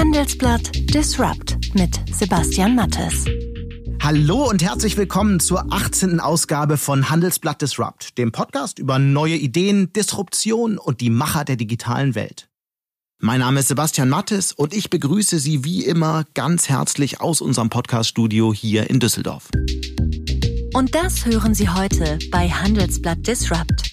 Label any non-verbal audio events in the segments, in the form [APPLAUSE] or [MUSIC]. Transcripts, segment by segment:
Handelsblatt Disrupt mit Sebastian Mattes. Hallo und herzlich willkommen zur 18. Ausgabe von Handelsblatt Disrupt, dem Podcast über neue Ideen, Disruption und die Macher der digitalen Welt. Mein Name ist Sebastian Mattes und ich begrüße Sie wie immer ganz herzlich aus unserem Podcaststudio hier in Düsseldorf. Und das hören Sie heute bei Handelsblatt Disrupt.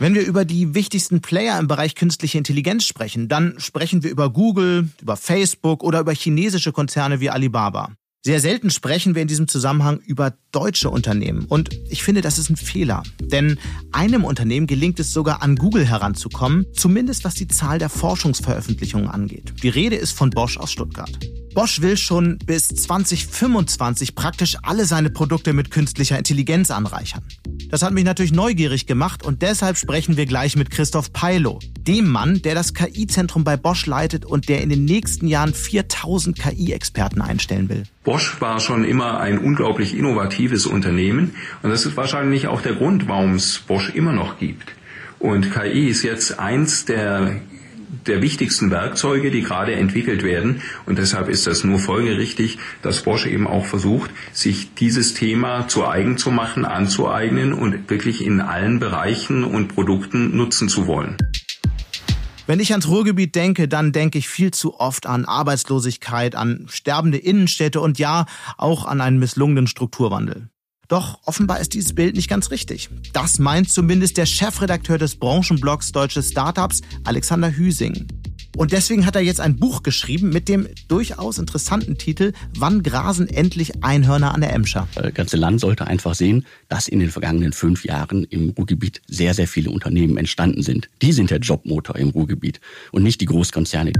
Wenn wir über die wichtigsten Player im Bereich künstliche Intelligenz sprechen, dann sprechen wir über Google, über Facebook oder über chinesische Konzerne wie Alibaba. Sehr selten sprechen wir in diesem Zusammenhang über deutsche Unternehmen. Und ich finde, das ist ein Fehler. Denn einem Unternehmen gelingt es sogar an Google heranzukommen, zumindest was die Zahl der Forschungsveröffentlichungen angeht. Die Rede ist von Bosch aus Stuttgart. Bosch will schon bis 2025 praktisch alle seine Produkte mit künstlicher Intelligenz anreichern. Das hat mich natürlich neugierig gemacht und deshalb sprechen wir gleich mit Christoph Peilo, dem Mann, der das KI-Zentrum bei Bosch leitet und der in den nächsten Jahren 4000 KI-Experten einstellen will. Bosch war schon immer ein unglaublich innovatives Unternehmen und das ist wahrscheinlich auch der Grund, warum es Bosch immer noch gibt. Und KI ist jetzt eins der der wichtigsten Werkzeuge, die gerade entwickelt werden. Und deshalb ist das nur folgerichtig, dass Bosch eben auch versucht, sich dieses Thema zu eigen zu machen, anzueignen und wirklich in allen Bereichen und Produkten nutzen zu wollen. Wenn ich ans Ruhrgebiet denke, dann denke ich viel zu oft an Arbeitslosigkeit, an sterbende Innenstädte und ja, auch an einen misslungenen Strukturwandel. Doch offenbar ist dieses Bild nicht ganz richtig. Das meint zumindest der Chefredakteur des Branchenblogs Deutsche Startups, Alexander Hüsing. Und deswegen hat er jetzt ein Buch geschrieben mit dem durchaus interessanten Titel Wann grasen endlich Einhörner an der Emscher? Das ganze Land sollte einfach sehen, dass in den vergangenen fünf Jahren im Ruhrgebiet sehr, sehr viele Unternehmen entstanden sind. Die sind der Jobmotor im Ruhrgebiet und nicht die Großkonzerne.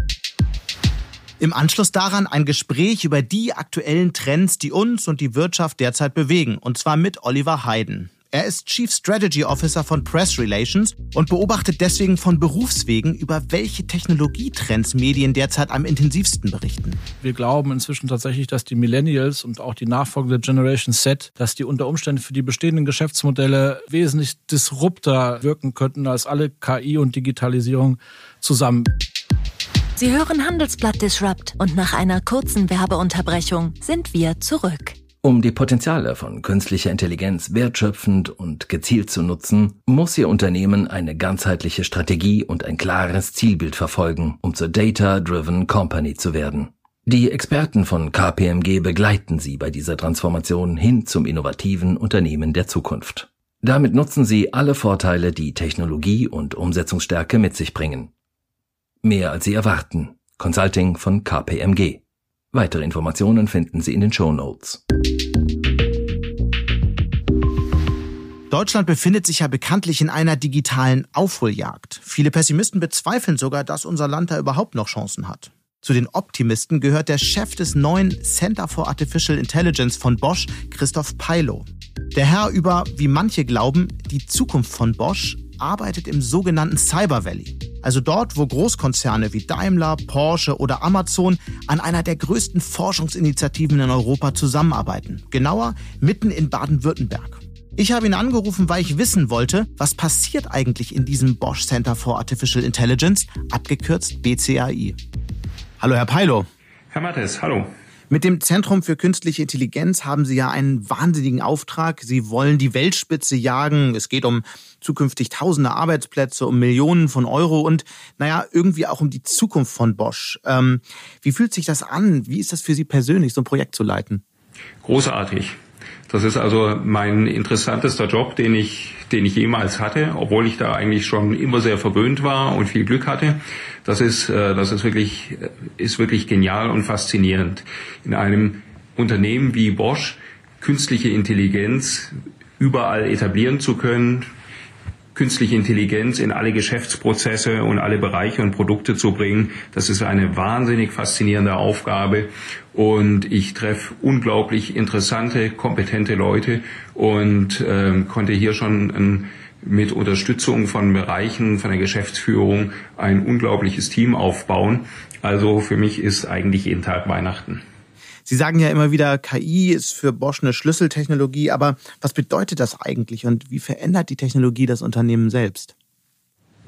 Im Anschluss daran ein Gespräch über die aktuellen Trends, die uns und die Wirtschaft derzeit bewegen, und zwar mit Oliver Hayden. Er ist Chief Strategy Officer von Press Relations und beobachtet deswegen von Berufswegen, über welche Technologietrends Medien derzeit am intensivsten berichten. Wir glauben inzwischen tatsächlich, dass die Millennials und auch die nachfolgende Generation Z, dass die unter Umständen für die bestehenden Geschäftsmodelle wesentlich disrupter wirken könnten als alle KI und Digitalisierung zusammen. Sie hören Handelsblatt Disrupt und nach einer kurzen Werbeunterbrechung sind wir zurück. Um die Potenziale von künstlicher Intelligenz wertschöpfend und gezielt zu nutzen, muss Ihr Unternehmen eine ganzheitliche Strategie und ein klares Zielbild verfolgen, um zur Data-Driven Company zu werden. Die Experten von KPMG begleiten Sie bei dieser Transformation hin zum innovativen Unternehmen der Zukunft. Damit nutzen Sie alle Vorteile, die Technologie und Umsetzungsstärke mit sich bringen. Mehr als Sie erwarten. Consulting von KPMG. Weitere Informationen finden Sie in den Show Notes. Deutschland befindet sich ja bekanntlich in einer digitalen Aufholjagd. Viele Pessimisten bezweifeln sogar, dass unser Land da überhaupt noch Chancen hat. Zu den Optimisten gehört der Chef des neuen Center for Artificial Intelligence von Bosch, Christoph Peilo. Der Herr über, wie manche glauben, die Zukunft von Bosch arbeitet im sogenannten Cyber Valley. Also dort, wo Großkonzerne wie Daimler, Porsche oder Amazon an einer der größten Forschungsinitiativen in Europa zusammenarbeiten. Genauer mitten in Baden-Württemberg. Ich habe ihn angerufen, weil ich wissen wollte, was passiert eigentlich in diesem Bosch Center for Artificial Intelligence, abgekürzt BCAI. Hallo, Herr Peilo. Herr Mattes, hallo. Mit dem Zentrum für künstliche Intelligenz haben Sie ja einen wahnsinnigen Auftrag. Sie wollen die Weltspitze jagen. Es geht um zukünftig tausende Arbeitsplätze, um Millionen von Euro und, naja, irgendwie auch um die Zukunft von Bosch. Ähm, wie fühlt sich das an? Wie ist das für Sie persönlich, so ein Projekt zu leiten? Großartig. Das ist also mein interessantester Job, den ich, den ich jemals hatte, obwohl ich da eigentlich schon immer sehr verwöhnt war und viel Glück hatte. Das ist, äh, das ist wirklich, ist wirklich genial und faszinierend. In einem Unternehmen wie Bosch künstliche Intelligenz überall etablieren zu können, künstliche Intelligenz in alle Geschäftsprozesse und alle Bereiche und Produkte zu bringen. Das ist eine wahnsinnig faszinierende Aufgabe und ich treffe unglaublich interessante, kompetente Leute und äh, konnte hier schon ein, mit Unterstützung von Bereichen, von der Geschäftsführung ein unglaubliches Team aufbauen. Also für mich ist eigentlich jeden Tag Weihnachten. Sie sagen ja immer wieder, KI ist für Bosch eine Schlüsseltechnologie, aber was bedeutet das eigentlich und wie verändert die Technologie das Unternehmen selbst?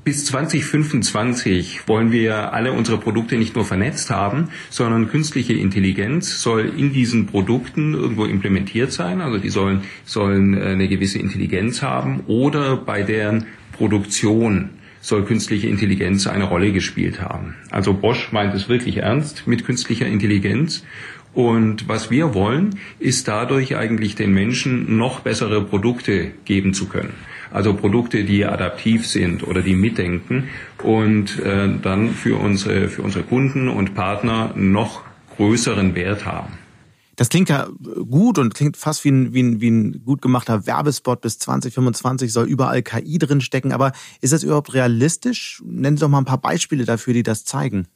Bis 2025 wollen wir alle unsere Produkte nicht nur vernetzt haben, sondern künstliche Intelligenz soll in diesen Produkten irgendwo implementiert sein. Also die sollen, sollen äh, eine gewisse Intelligenz haben oder bei deren Produktion soll künstliche Intelligenz eine Rolle gespielt haben. Also Bosch meint es wirklich ernst mit künstlicher Intelligenz. Und was wir wollen, ist dadurch eigentlich den Menschen noch bessere Produkte geben zu können. Also Produkte, die adaptiv sind oder die mitdenken und äh, dann für unsere, für unsere Kunden und Partner noch größeren Wert haben. Das klingt ja gut und klingt fast wie ein, wie ein, wie ein gut gemachter Werbespot. Bis 2025 soll überall KI drinstecken. Aber ist das überhaupt realistisch? Nennen Sie doch mal ein paar Beispiele dafür, die das zeigen.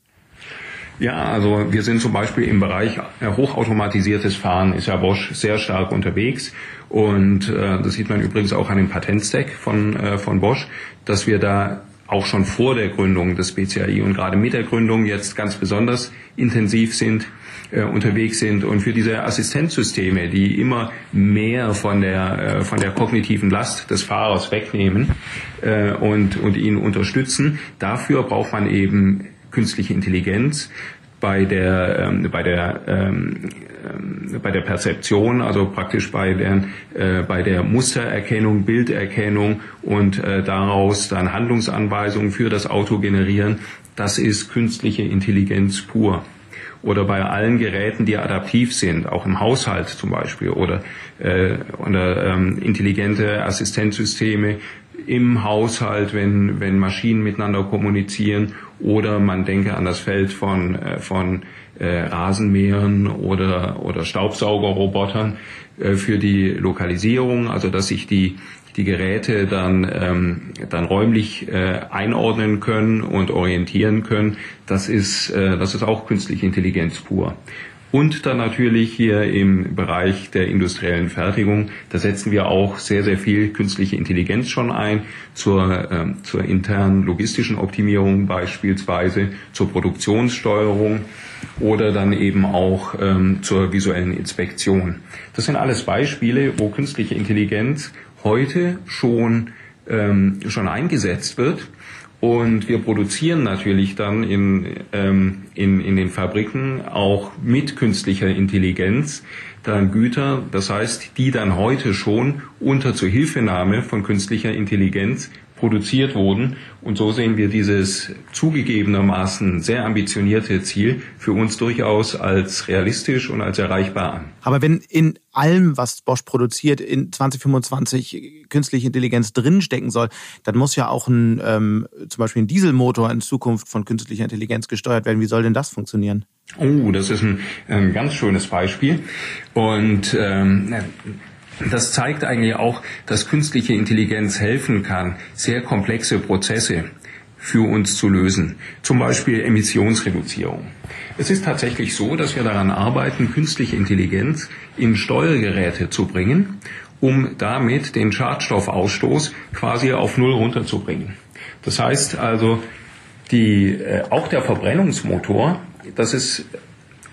Ja, also wir sind zum Beispiel im Bereich äh, hochautomatisiertes Fahren, ist ja Bosch sehr stark unterwegs. Und äh, das sieht man übrigens auch an dem Patentstack von, äh, von Bosch, dass wir da auch schon vor der Gründung des BCAI und gerade mit der Gründung jetzt ganz besonders intensiv sind, äh, unterwegs sind und für diese Assistenzsysteme, die immer mehr von der, äh, von der kognitiven Last des Fahrers wegnehmen äh, und, und ihn unterstützen, dafür braucht man eben künstliche Intelligenz bei der ähm, bei der ähm, ähm, bei der Perzeption, also praktisch bei der äh, bei der Mustererkennung, Bilderkennung und äh, daraus dann Handlungsanweisungen für das Auto generieren. Das ist künstliche Intelligenz pur. Oder bei allen Geräten, die adaptiv sind, auch im Haushalt zum Beispiel, oder, äh, oder ähm, intelligente Assistenzsysteme, im Haushalt, wenn, wenn Maschinen miteinander kommunizieren oder man denke an das Feld von, äh, von äh, Rasenmähern oder, oder Staubsaugerrobotern äh, für die Lokalisierung, also dass sich die, die Geräte dann, ähm, dann räumlich äh, einordnen können und orientieren können. Das ist, äh, das ist auch künstliche Intelligenz pur. Und dann natürlich hier im Bereich der industriellen Fertigung, da setzen wir auch sehr, sehr viel künstliche Intelligenz schon ein, zur, ähm, zur internen logistischen Optimierung beispielsweise, zur Produktionssteuerung oder dann eben auch ähm, zur visuellen Inspektion. Das sind alles Beispiele, wo künstliche Intelligenz heute schon, ähm, schon eingesetzt wird und wir produzieren natürlich dann in, ähm, in, in den Fabriken auch mit künstlicher Intelligenz dann Güter, das heißt, die dann heute schon unter Zuhilfenahme von künstlicher Intelligenz produziert wurden. Und so sehen wir dieses zugegebenermaßen sehr ambitionierte Ziel für uns durchaus als realistisch und als erreichbar an. Aber wenn in allem, was Bosch produziert, in 2025 künstliche Intelligenz drinstecken soll, dann muss ja auch ein, ähm, zum Beispiel ein Dieselmotor in Zukunft von künstlicher Intelligenz gesteuert werden. Wie soll denn das funktionieren? Oh, das ist ein, ein ganz schönes Beispiel. Und ähm, das zeigt eigentlich auch, dass künstliche Intelligenz helfen kann, sehr komplexe Prozesse für uns zu lösen. Zum Beispiel Emissionsreduzierung. Es ist tatsächlich so, dass wir daran arbeiten, künstliche Intelligenz in Steuergeräte zu bringen, um damit den Schadstoffausstoß quasi auf Null runterzubringen. Das heißt also, die, äh, auch der Verbrennungsmotor, das ist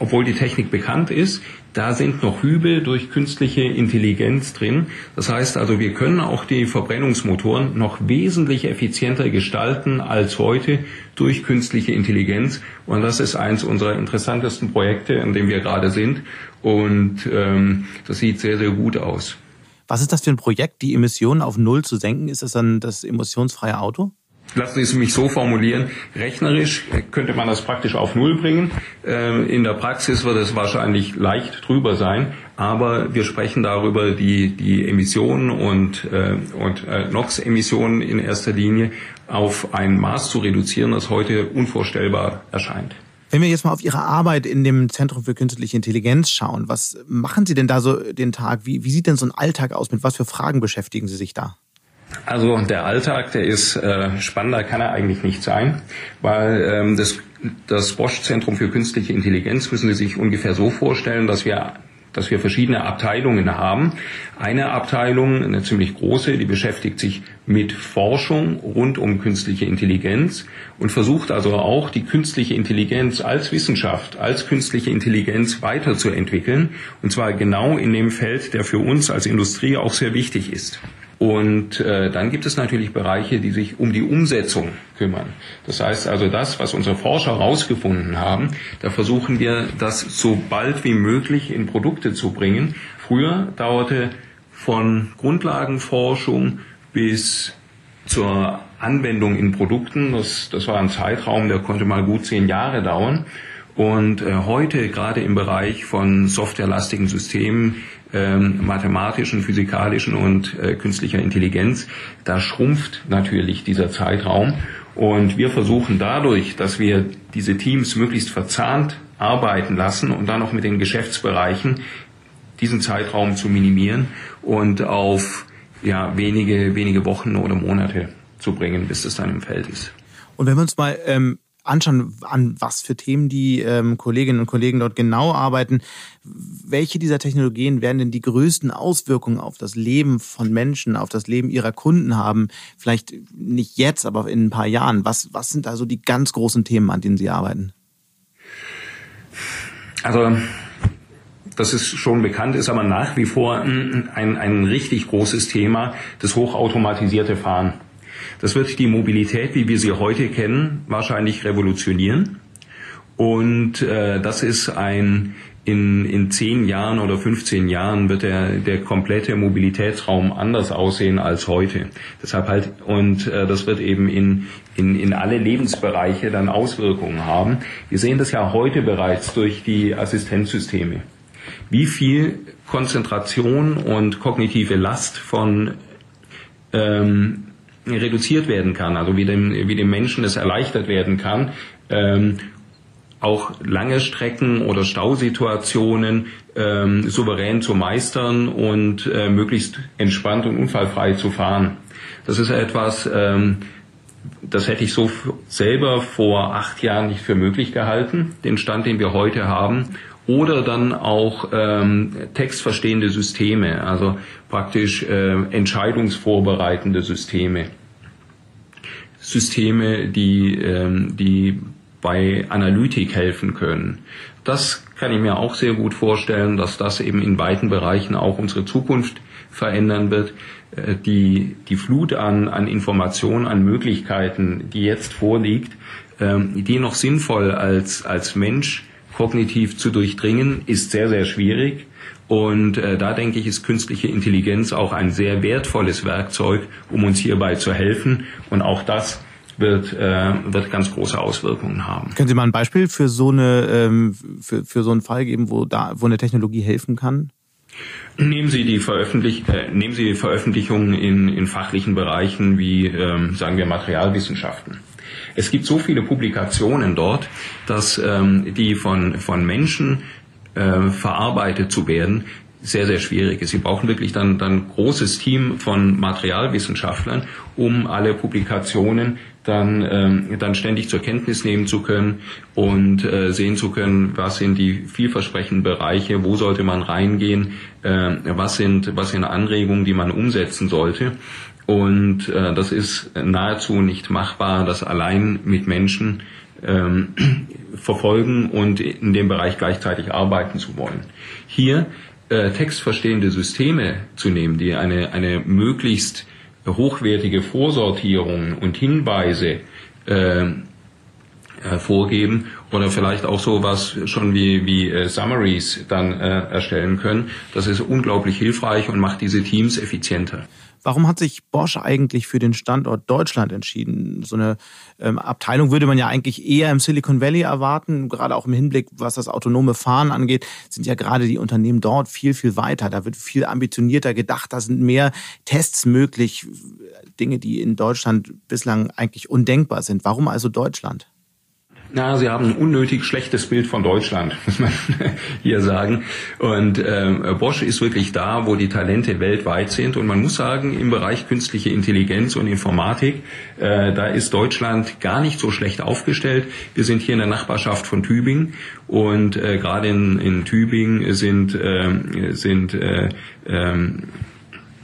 obwohl die Technik bekannt ist, da sind noch Hübel durch künstliche Intelligenz drin. Das heißt also, wir können auch die Verbrennungsmotoren noch wesentlich effizienter gestalten als heute durch künstliche Intelligenz. Und das ist eins unserer interessantesten Projekte, in dem wir gerade sind. Und ähm, das sieht sehr, sehr gut aus. Was ist das für ein Projekt, die Emissionen auf Null zu senken? Ist das dann das emissionsfreie Auto? Lassen Sie es mich so formulieren. Rechnerisch könnte man das praktisch auf Null bringen. Ähm, in der Praxis wird es wahrscheinlich leicht drüber sein. Aber wir sprechen darüber, die, die Emissionen und, äh, und äh, NOx-Emissionen in erster Linie auf ein Maß zu reduzieren, das heute unvorstellbar erscheint. Wenn wir jetzt mal auf Ihre Arbeit in dem Zentrum für künstliche Intelligenz schauen, was machen Sie denn da so den Tag? Wie, wie sieht denn so ein Alltag aus? Mit was für Fragen beschäftigen Sie sich da? Also der Alltag, der ist äh, spannender, kann er eigentlich nicht sein, weil ähm, das, das Bosch-Zentrum für künstliche Intelligenz müssen Sie sich ungefähr so vorstellen, dass wir dass wir verschiedene Abteilungen haben. Eine Abteilung, eine ziemlich große, die beschäftigt sich mit Forschung rund um künstliche Intelligenz und versucht also auch die künstliche Intelligenz als Wissenschaft, als künstliche Intelligenz weiterzuentwickeln. Und zwar genau in dem Feld, der für uns als Industrie auch sehr wichtig ist. Und äh, dann gibt es natürlich Bereiche, die sich um die Umsetzung kümmern. Das heißt also, das, was unsere Forscher herausgefunden haben, da versuchen wir, das so bald wie möglich in Produkte zu bringen. Früher dauerte von Grundlagenforschung bis zur Anwendung in Produkten, das, das war ein Zeitraum, der konnte mal gut zehn Jahre dauern. Und äh, heute gerade im Bereich von softwarelastigen Systemen, ähm, mathematischen, physikalischen und äh, künstlicher Intelligenz, da schrumpft natürlich dieser Zeitraum. Und wir versuchen dadurch, dass wir diese Teams möglichst verzahnt arbeiten lassen und dann noch mit den Geschäftsbereichen diesen Zeitraum zu minimieren und auf ja, wenige, wenige Wochen oder Monate zu bringen, bis es dann im Feld ist. Und wenn wir uns mal ähm, anschauen, an was für Themen die ähm, Kolleginnen und Kollegen dort genau arbeiten, welche dieser Technologien werden denn die größten Auswirkungen auf das Leben von Menschen, auf das Leben ihrer Kunden haben? Vielleicht nicht jetzt, aber in ein paar Jahren. Was, was sind also die ganz großen Themen, an denen Sie arbeiten? Also das ist schon bekannt, ist aber nach wie vor ein, ein richtig großes Thema, das hochautomatisierte Fahren. Das wird die Mobilität, wie wir sie heute kennen, wahrscheinlich revolutionieren. Und äh, das ist ein in, in zehn Jahren oder 15 Jahren wird der, der komplette Mobilitätsraum anders aussehen als heute. Deshalb halt, und äh, das wird eben in, in, in alle Lebensbereiche dann Auswirkungen haben. Wir sehen das ja heute bereits durch die Assistenzsysteme. Wie viel Konzentration und kognitive Last von ähm, reduziert werden kann, also wie dem, wie dem Menschen es erleichtert werden kann, ähm, auch lange Strecken oder Stausituationen ähm, souverän zu meistern und äh, möglichst entspannt und unfallfrei zu fahren. Das ist etwas, ähm, das hätte ich so selber vor acht Jahren nicht für möglich gehalten, den Stand, den wir heute haben. Oder dann auch ähm, textverstehende Systeme, also praktisch äh, entscheidungsvorbereitende Systeme. Systeme, die, ähm, die bei Analytik helfen können. Das kann ich mir auch sehr gut vorstellen, dass das eben in weiten Bereichen auch unsere Zukunft verändern wird. Äh, die, die Flut an, an Informationen, an Möglichkeiten, die jetzt vorliegt, ähm, die noch sinnvoll als, als Mensch kognitiv zu durchdringen, ist sehr, sehr schwierig. Und äh, da denke ich, ist künstliche Intelligenz auch ein sehr wertvolles Werkzeug, um uns hierbei zu helfen. Und auch das wird, äh, wird ganz große Auswirkungen haben. Können Sie mal ein Beispiel für so eine ähm, für, für so einen Fall geben, wo da wo eine Technologie helfen kann? Nehmen Sie die Veröffentlich äh, nehmen Sie Veröffentlichungen in, in fachlichen Bereichen wie ähm, sagen wir Materialwissenschaften. Es gibt so viele Publikationen dort, dass ähm, die von, von Menschen äh, verarbeitet zu werden, sehr, sehr schwierig ist. Sie brauchen wirklich dann, dann großes Team von Materialwissenschaftlern, um alle Publikationen dann, ähm, dann ständig zur Kenntnis nehmen zu können und äh, sehen zu können, was sind die vielversprechenden Bereiche, wo sollte man reingehen, äh, was, sind, was sind Anregungen, die man umsetzen sollte. Und äh, das ist nahezu nicht machbar, das allein mit Menschen ähm, [CLEARS THROAT] verfolgen und in dem Bereich gleichzeitig arbeiten zu wollen. Hier äh, textverstehende Systeme zu nehmen, die eine, eine möglichst hochwertige Vorsortierung und Hinweise äh, äh, vorgeben oder vielleicht auch so was schon wie, wie äh, Summaries dann äh, erstellen können. Das ist unglaublich hilfreich und macht diese Teams effizienter. Warum hat sich Bosch eigentlich für den Standort Deutschland entschieden? So eine ähm, Abteilung würde man ja eigentlich eher im Silicon Valley erwarten, gerade auch im Hinblick, was das autonome Fahren angeht, sind ja gerade die Unternehmen dort viel, viel weiter. Da wird viel ambitionierter gedacht, da sind mehr Tests möglich, Dinge, die in Deutschland bislang eigentlich undenkbar sind. Warum also Deutschland? Na, Sie haben ein unnötig schlechtes Bild von Deutschland, [LAUGHS] muss man hier sagen. Und äh, Bosch ist wirklich da, wo die Talente weltweit sind. Und man muss sagen, im Bereich künstliche Intelligenz und Informatik, äh, da ist Deutschland gar nicht so schlecht aufgestellt. Wir sind hier in der Nachbarschaft von Tübingen und äh, gerade in, in Tübingen sind, äh, sind äh, äh,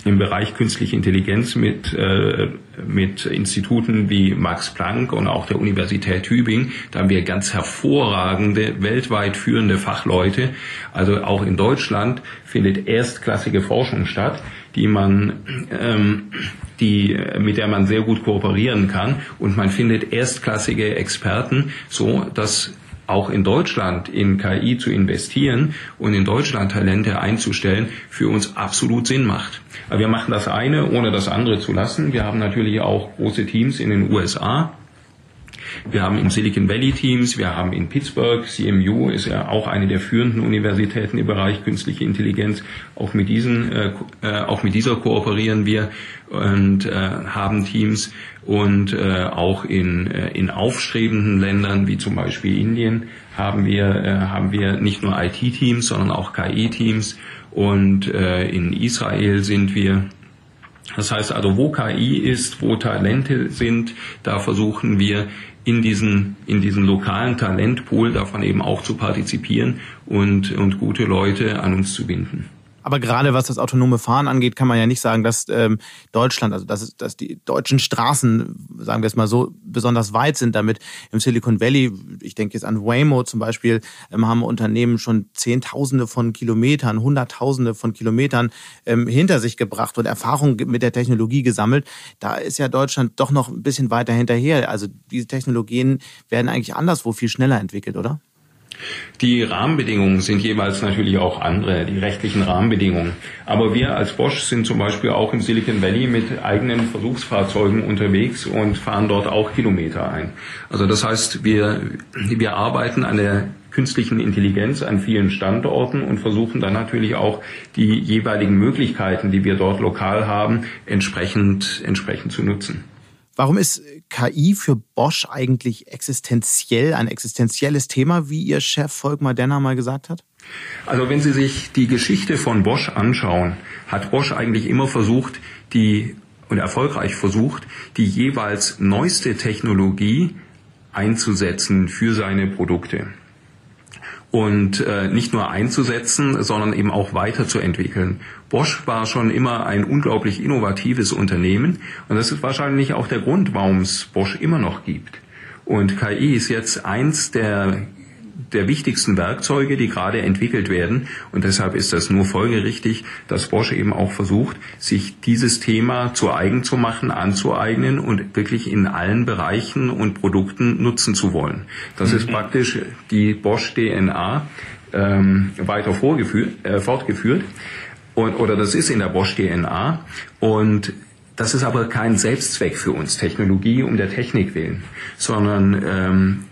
im Bereich künstliche Intelligenz mit, äh, mit Instituten wie Max Planck und auch der Universität Tübingen. Da haben wir ganz hervorragende, weltweit führende Fachleute. Also auch in Deutschland findet erstklassige Forschung statt. die man, ähm, die, mit der man sehr gut kooperieren kann und man findet erstklassige Experten, so dass auch in Deutschland in KI zu investieren und in Deutschland Talente einzustellen, für uns absolut Sinn macht. Aber wir machen das eine, ohne das andere zu lassen. Wir haben natürlich auch große Teams in den USA, wir haben im Silicon Valley Teams, wir haben in Pittsburgh, CMU ist ja auch eine der führenden Universitäten im Bereich künstliche Intelligenz. Auch mit diesen, äh, äh, auch mit dieser kooperieren wir und äh, haben Teams und äh, auch in, äh, in aufstrebenden Ländern wie zum Beispiel Indien haben wir, äh, haben wir nicht nur IT-Teams, sondern auch KI-Teams und äh, in Israel sind wir das heißt also, wo KI ist, wo Talente sind, da versuchen wir in diesen, in diesen lokalen Talentpool davon eben auch zu partizipieren und, und gute Leute an uns zu binden. Aber gerade was das autonome Fahren angeht, kann man ja nicht sagen, dass ähm, Deutschland, also dass, dass die deutschen Straßen, sagen wir es mal so, besonders weit sind damit. Im Silicon Valley, ich denke jetzt an Waymo zum Beispiel, ähm, haben Unternehmen schon Zehntausende von Kilometern, Hunderttausende von Kilometern ähm, hinter sich gebracht und Erfahrung mit der Technologie gesammelt. Da ist ja Deutschland doch noch ein bisschen weiter hinterher. Also diese Technologien werden eigentlich anderswo viel schneller entwickelt, oder? Die Rahmenbedingungen sind jeweils natürlich auch andere, die rechtlichen Rahmenbedingungen. Aber wir als Bosch sind zum Beispiel auch im Silicon Valley mit eigenen Versuchsfahrzeugen unterwegs und fahren dort auch Kilometer ein. Also das heißt, wir, wir arbeiten an der künstlichen Intelligenz an vielen Standorten und versuchen dann natürlich auch die jeweiligen Möglichkeiten, die wir dort lokal haben, entsprechend, entsprechend zu nutzen. Warum ist KI für Bosch eigentlich existenziell, ein existenzielles Thema, wie Ihr Chef Volkmar Denner mal gesagt hat? Also wenn Sie sich die Geschichte von Bosch anschauen, hat Bosch eigentlich immer versucht, die und erfolgreich versucht, die jeweils neueste Technologie einzusetzen für seine Produkte und äh, nicht nur einzusetzen, sondern eben auch weiterzuentwickeln. Bosch war schon immer ein unglaublich innovatives Unternehmen und das ist wahrscheinlich auch der Grund, warum es Bosch immer noch gibt. Und KI ist jetzt eins der der wichtigsten Werkzeuge, die gerade entwickelt werden. Und deshalb ist das nur folgerichtig, dass Bosch eben auch versucht, sich dieses Thema zu eigen zu machen, anzueignen und wirklich in allen Bereichen und Produkten nutzen zu wollen. Das mhm. ist praktisch die Bosch DNA ähm, weiter vorgeführt, äh, fortgeführt. Und, oder das ist in der Bosch DNA. Und das ist aber kein Selbstzweck für uns, Technologie um der Technik willen, sondern ähm,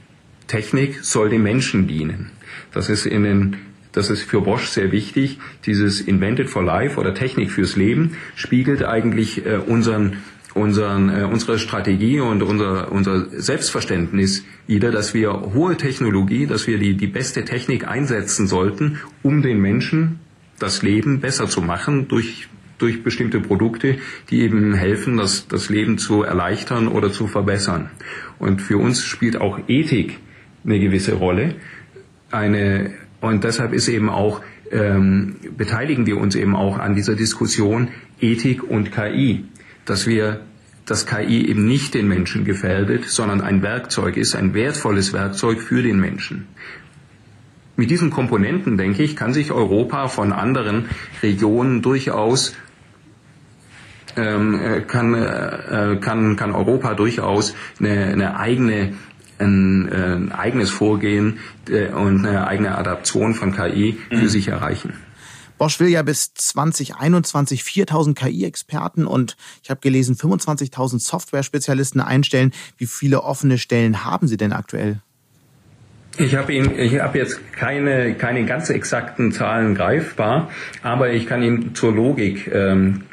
Technik soll dem Menschen dienen. Das ist in den das ist für Bosch sehr wichtig. Dieses Invented for Life oder Technik fürs Leben spiegelt eigentlich äh, unseren, unseren, äh, unsere Strategie und unser, unser Selbstverständnis wieder, dass wir hohe Technologie, dass wir die, die beste Technik einsetzen sollten, um den Menschen das Leben besser zu machen durch durch bestimmte Produkte, die eben helfen, das, das Leben zu erleichtern oder zu verbessern. Und für uns spielt auch Ethik eine gewisse Rolle. Eine, und deshalb ist eben auch, ähm, beteiligen wir uns eben auch an dieser Diskussion Ethik und KI, dass wir dass KI eben nicht den Menschen gefährdet, sondern ein Werkzeug ist, ein wertvolles Werkzeug für den Menschen. Mit diesen Komponenten, denke ich, kann sich Europa von anderen Regionen durchaus ähm, äh, kann, äh, kann, kann Europa durchaus eine, eine eigene ein, äh, ein eigenes Vorgehen äh, und eine eigene Adaption von KI für mhm. sich erreichen. Bosch will ja bis 2021 4000 KI-Experten und ich habe gelesen 25.000 Software-Spezialisten einstellen. Wie viele offene Stellen haben Sie denn aktuell? Ich habe Ihnen, ich habe jetzt keine keine ganz exakten Zahlen greifbar, aber ich kann Ihnen zur Logik ähm,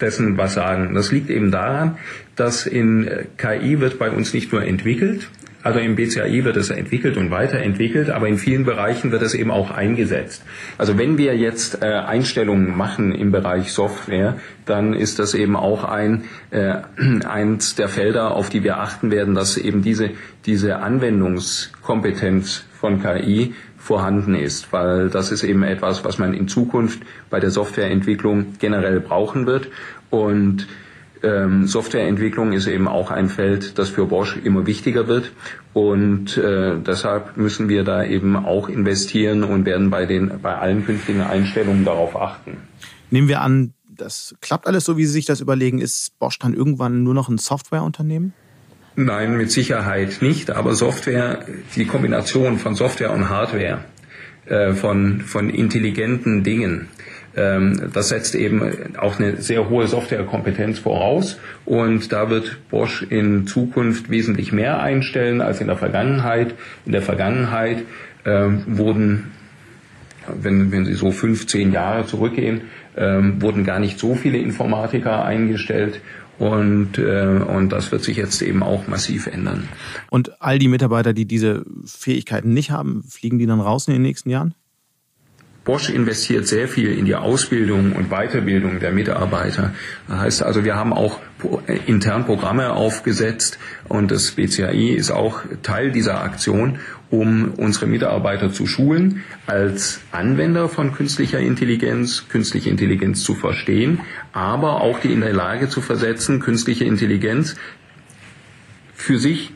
dessen was sagen. Das liegt eben daran, dass in äh, KI wird bei uns nicht nur entwickelt, also im BCAI wird es entwickelt und weiterentwickelt, aber in vielen Bereichen wird es eben auch eingesetzt. Also wenn wir jetzt äh, Einstellungen machen im Bereich Software, dann ist das eben auch ein äh, [CLEARS THROAT] eins der Felder, auf die wir achten werden, dass eben diese diese Anwendungskompetenz von KI vorhanden ist, weil das ist eben etwas, was man in Zukunft bei der Softwareentwicklung generell brauchen wird und ähm, Softwareentwicklung ist eben auch ein Feld, das für Bosch immer wichtiger wird. Und äh, deshalb müssen wir da eben auch investieren und werden bei, den, bei allen künftigen Einstellungen darauf achten. Nehmen wir an, das klappt alles so, wie Sie sich das überlegen. Ist Bosch dann irgendwann nur noch ein Softwareunternehmen? Nein, mit Sicherheit nicht. Aber Software, die Kombination von Software und Hardware, äh, von, von intelligenten Dingen, das setzt eben auch eine sehr hohe Softwarekompetenz voraus. Und da wird Bosch in Zukunft wesentlich mehr einstellen als in der Vergangenheit. In der Vergangenheit ähm, wurden wenn, wenn Sie so 15 Jahre zurückgehen, ähm, wurden gar nicht so viele Informatiker eingestellt. Und, äh, und das wird sich jetzt eben auch massiv ändern. Und all die Mitarbeiter, die diese Fähigkeiten nicht haben, fliegen die dann raus in den nächsten Jahren? Bosch investiert sehr viel in die Ausbildung und Weiterbildung der Mitarbeiter. Das heißt also, wir haben auch intern Programme aufgesetzt und das BCAI ist auch Teil dieser Aktion, um unsere Mitarbeiter zu schulen, als Anwender von künstlicher Intelligenz, künstliche Intelligenz zu verstehen, aber auch die in der Lage zu versetzen, künstliche Intelligenz für sich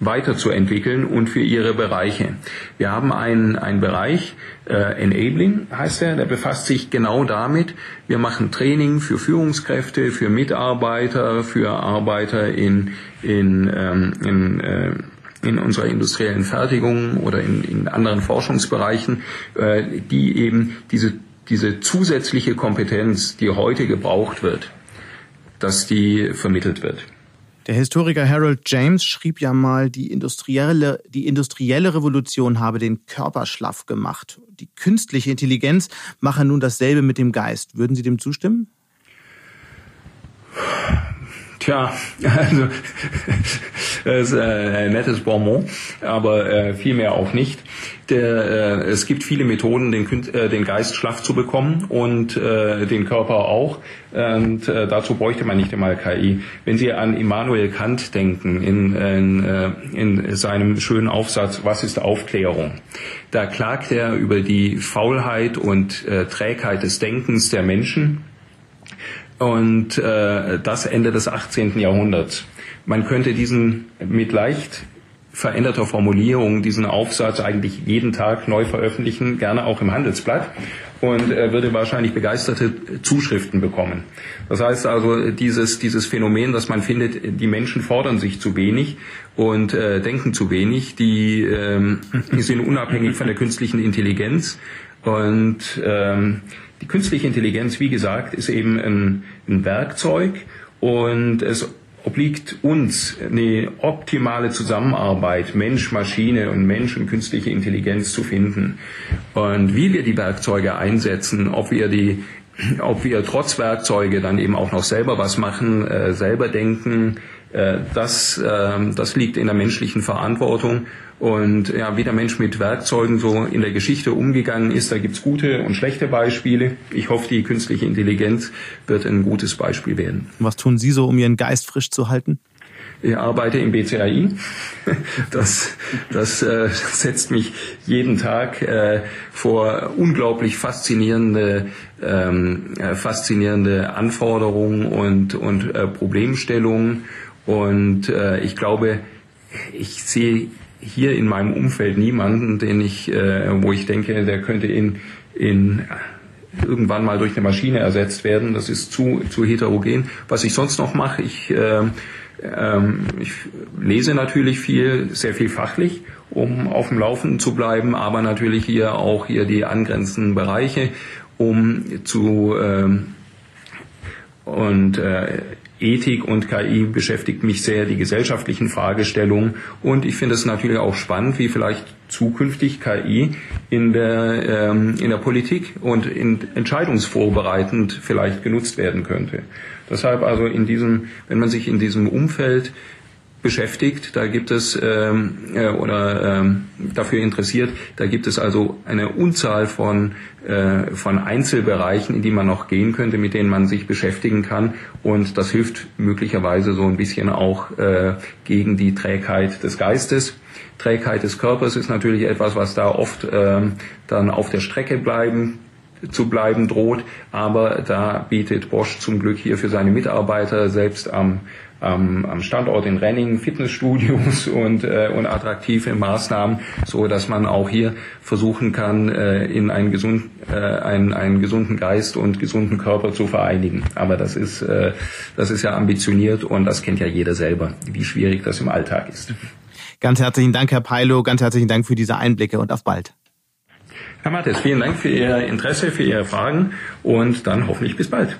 weiterzuentwickeln und für ihre Bereiche. Wir haben einen, einen Bereich, äh, Enabling heißt er, der befasst sich genau damit. Wir machen Training für Führungskräfte, für Mitarbeiter, für Arbeiter in, in, ähm, in äh, in unserer industriellen Fertigung oder in, in anderen Forschungsbereichen, äh, die eben diese, diese zusätzliche Kompetenz, die heute gebraucht wird, dass die vermittelt wird. Der Historiker Harold James schrieb ja mal, die industrielle, die industrielle Revolution habe den Körper schlaff gemacht. Die künstliche Intelligenz mache nun dasselbe mit dem Geist. Würden Sie dem zustimmen? Tja, also [LAUGHS] das ist äh, ein nettes Bonbon, aber äh, vielmehr auch nicht. Der, äh, es gibt viele Methoden, den, äh, den Geist schlaff zu bekommen und äh, den Körper auch. Und dazu bräuchte man nicht einmal KI. Wenn Sie an Immanuel Kant denken, in, in, in seinem schönen Aufsatz Was ist Aufklärung? Da klagt er über die Faulheit und Trägheit des Denkens der Menschen und äh, das Ende des 18. Jahrhunderts. Man könnte diesen mit leicht veränderter Formulierung diesen Aufsatz eigentlich jeden Tag neu veröffentlichen, gerne auch im Handelsblatt und er würde wahrscheinlich begeisterte Zuschriften bekommen. Das heißt also, dieses, dieses Phänomen, dass man findet, die Menschen fordern sich zu wenig und äh, denken zu wenig, die, ähm, [LAUGHS] sind unabhängig von der künstlichen Intelligenz und ähm, die künstliche Intelligenz, wie gesagt, ist eben ein, ein Werkzeug und es obliegt uns eine optimale Zusammenarbeit Mensch, Maschine und Mensch und künstliche Intelligenz zu finden. Und wie wir die Werkzeuge einsetzen, ob wir die ob wir trotz Werkzeuge dann eben auch noch selber was machen, äh, selber denken, das, äh, das liegt in der menschlichen Verantwortung. Und ja, wie der Mensch mit Werkzeugen so in der Geschichte umgegangen ist, da gibt's gute und schlechte Beispiele. Ich hoffe, die künstliche Intelligenz wird ein gutes Beispiel werden. Was tun Sie so, um Ihren Geist frisch zu halten? Ich arbeite im BCAI. Das, das äh, setzt mich jeden Tag äh, vor unglaublich faszinierende, ähm, äh, faszinierende Anforderungen und, und äh, Problemstellungen. Und äh, ich glaube, ich sehe hier in meinem Umfeld niemanden, den ich, äh, wo ich denke, der könnte in, in irgendwann mal durch eine Maschine ersetzt werden. Das ist zu, zu heterogen. Was ich sonst noch mache, ich, äh, ähm, ich lese natürlich viel, sehr viel fachlich, um auf dem Laufenden zu bleiben, aber natürlich hier auch hier die angrenzenden Bereiche, um zu ähm, und äh, Ethik und KI beschäftigt mich sehr, die gesellschaftlichen Fragestellungen. Und ich finde es natürlich auch spannend, wie vielleicht zukünftig KI in der, ähm, in der Politik und in entscheidungsvorbereitend vielleicht genutzt werden könnte. Deshalb also in diesem, wenn man sich in diesem Umfeld beschäftigt. Da gibt es ähm, äh, oder ähm, dafür interessiert. Da gibt es also eine Unzahl von äh, von Einzelbereichen, in die man noch gehen könnte, mit denen man sich beschäftigen kann. Und das hilft möglicherweise so ein bisschen auch äh, gegen die Trägheit des Geistes. Trägheit des Körpers ist natürlich etwas, was da oft äh, dann auf der Strecke bleiben zu bleiben droht. Aber da bietet Bosch zum Glück hier für seine Mitarbeiter selbst am ähm, am Standort in Renning Fitnessstudios [LAUGHS] und, äh, und attraktive Maßnahmen, so dass man auch hier versuchen kann, äh, in einen, gesund, äh, einen, einen gesunden Geist und gesunden Körper zu vereinigen. Aber das ist, äh, das ist ja ambitioniert und das kennt ja jeder selber, wie schwierig das im Alltag ist. Ganz herzlichen Dank, Herr Peilo, ganz herzlichen Dank für diese Einblicke und auf bald. Herr Mattes, vielen Dank für Ihr Interesse, für Ihre Fragen und dann hoffentlich bis bald.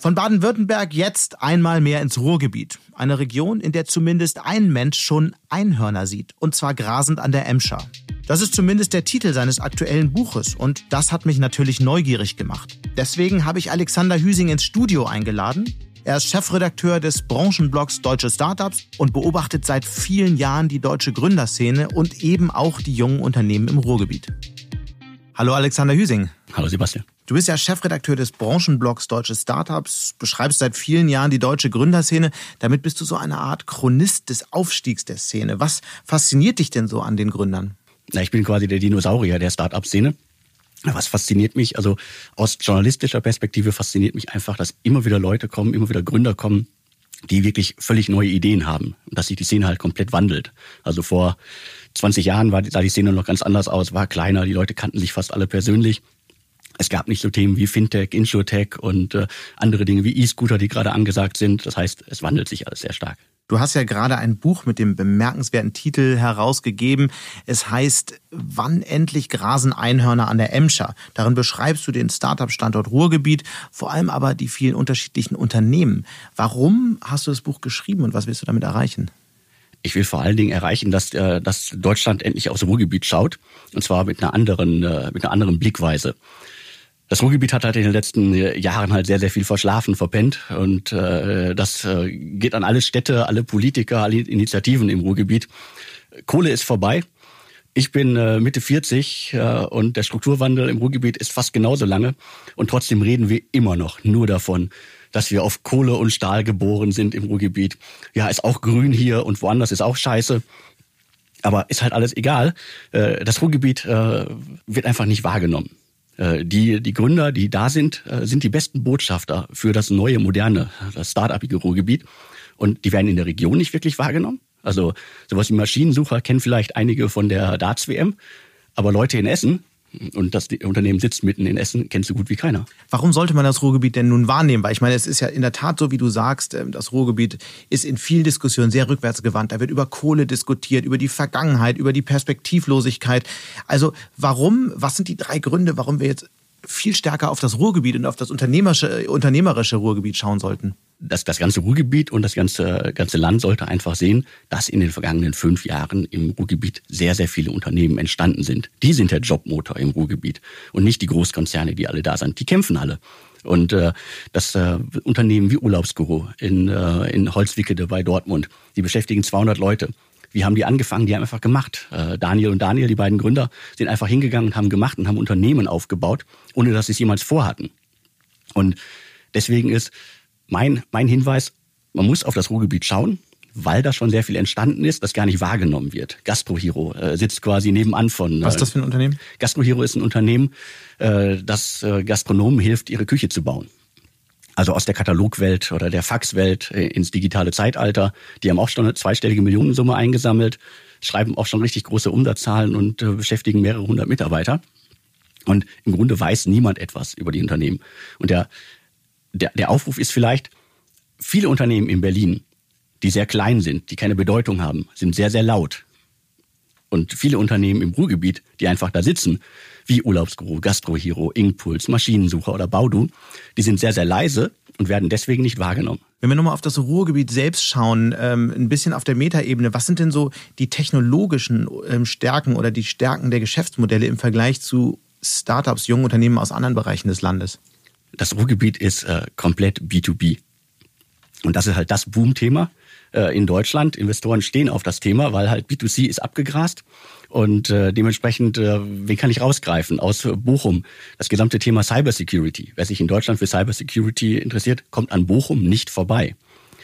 Von Baden-Württemberg jetzt einmal mehr ins Ruhrgebiet. Eine Region, in der zumindest ein Mensch schon Einhörner sieht. Und zwar grasend an der Emscher. Das ist zumindest der Titel seines aktuellen Buches und das hat mich natürlich neugierig gemacht. Deswegen habe ich Alexander Hüsing ins Studio eingeladen. Er ist Chefredakteur des Branchenblogs Deutsche Startups und beobachtet seit vielen Jahren die deutsche Gründerszene und eben auch die jungen Unternehmen im Ruhrgebiet. Hallo Alexander Hüsing. Hallo Sebastian. Du bist ja Chefredakteur des Branchenblogs Deutsche Startups, beschreibst seit vielen Jahren die deutsche Gründerszene. Damit bist du so eine Art Chronist des Aufstiegs der Szene. Was fasziniert dich denn so an den Gründern? Na, ich bin quasi der Dinosaurier der Startup-Szene. Was fasziniert mich, also aus journalistischer Perspektive fasziniert mich einfach, dass immer wieder Leute kommen, immer wieder Gründer kommen, die wirklich völlig neue Ideen haben und dass sich die Szene halt komplett wandelt. Also vor 20 Jahren war, sah die Szene noch ganz anders aus, war kleiner, die Leute kannten sich fast alle persönlich. Es gab nicht so Themen wie Fintech, Insurtech und äh, andere Dinge wie E-Scooter, die gerade angesagt sind. Das heißt, es wandelt sich alles sehr stark. Du hast ja gerade ein Buch mit dem bemerkenswerten Titel herausgegeben. Es heißt Wann endlich grasen Einhörner an der Emscher? Darin beschreibst du den Startup-Standort Ruhrgebiet, vor allem aber die vielen unterschiedlichen Unternehmen. Warum hast du das Buch geschrieben und was willst du damit erreichen? Ich will vor allen Dingen erreichen, dass, äh, dass Deutschland endlich aufs Ruhrgebiet schaut. Und zwar mit einer anderen, äh, mit einer anderen Blickweise das Ruhrgebiet hat halt in den letzten Jahren halt sehr, sehr viel verschlafen, verpennt. Und äh, das äh, geht an alle Städte, alle Politiker, alle Initiativen im Ruhrgebiet. Kohle ist vorbei. Ich bin äh, Mitte 40 äh, und der Strukturwandel im Ruhrgebiet ist fast genauso lange. Und trotzdem reden wir immer noch nur davon, dass wir auf Kohle und Stahl geboren sind im Ruhrgebiet. Ja, ist auch grün hier und woanders ist auch scheiße. Aber ist halt alles egal. Äh, das Ruhrgebiet äh, wird einfach nicht wahrgenommen. Äh, die, die Gründer, die da sind, äh, sind die besten Botschafter für das neue, moderne, start-upige Ruhrgebiet. Und die werden in der Region nicht wirklich wahrgenommen. Also sowas wie Maschinensucher kennen vielleicht einige von der Darts-WM. Aber Leute in Essen, und das Unternehmen sitzt mitten in Essen, kennst du gut wie keiner. Warum sollte man das Ruhrgebiet denn nun wahrnehmen? Weil ich meine, es ist ja in der Tat so, wie du sagst, ähm, das Ruhrgebiet ist in vielen Diskussionen sehr rückwärtsgewandt. Da wird über Kohle diskutiert, über die Vergangenheit, über die Perspektivlosigkeit. Also warum, was sind die drei Gründe, warum wir jetzt viel stärker auf das Ruhrgebiet und auf das unternehmerische, unternehmerische Ruhrgebiet schauen sollten? Das, das ganze Ruhrgebiet und das ganze, ganze Land sollte einfach sehen, dass in den vergangenen fünf Jahren im Ruhrgebiet sehr, sehr viele Unternehmen entstanden sind. Die sind der Jobmotor im Ruhrgebiet und nicht die Großkonzerne, die alle da sind. Die kämpfen alle. Und äh, das äh, Unternehmen wie Urlaubsguru in, äh, in Holzwickede bei Dortmund, die beschäftigen 200 Leute. Wie haben die angefangen? Die haben einfach gemacht. Äh, Daniel und Daniel, die beiden Gründer, sind einfach hingegangen und haben gemacht und haben Unternehmen aufgebaut, ohne dass sie es jemals vorhatten. Und deswegen ist mein, mein Hinweis, man muss auf das Ruhrgebiet schauen, weil da schon sehr viel entstanden ist, das gar nicht wahrgenommen wird. Gastrohero äh, sitzt quasi nebenan von. Äh, Was ist das für ein Unternehmen? Gastrohero ist ein Unternehmen, äh, das äh, Gastronomen hilft, ihre Küche zu bauen. Also aus der Katalogwelt oder der Faxwelt äh, ins digitale Zeitalter. Die haben auch schon eine zweistellige Millionensumme eingesammelt, schreiben auch schon richtig große Umsatzzahlen und äh, beschäftigen mehrere hundert Mitarbeiter. Und im Grunde weiß niemand etwas über die Unternehmen. Und der der, der Aufruf ist vielleicht, viele Unternehmen in Berlin, die sehr klein sind, die keine Bedeutung haben, sind sehr, sehr laut. Und viele Unternehmen im Ruhrgebiet, die einfach da sitzen, wie Urlaubsguru, Gastrohero, Inkpuls, Maschinensucher oder Baudu, die sind sehr, sehr leise und werden deswegen nicht wahrgenommen. Wenn wir nochmal auf das Ruhrgebiet selbst schauen, ähm, ein bisschen auf der Metaebene, was sind denn so die technologischen ähm, Stärken oder die Stärken der Geschäftsmodelle im Vergleich zu Startups, jungen Unternehmen aus anderen Bereichen des Landes? Das Ruhrgebiet ist äh, komplett B2B. Und das ist halt das Boom-Thema äh, in Deutschland. Investoren stehen auf das Thema, weil halt B2C ist abgegrast. Und äh, dementsprechend, äh, wen kann ich rausgreifen? Aus Bochum. Das gesamte Thema Cybersecurity. Wer sich in Deutschland für Cybersecurity interessiert, kommt an Bochum nicht vorbei.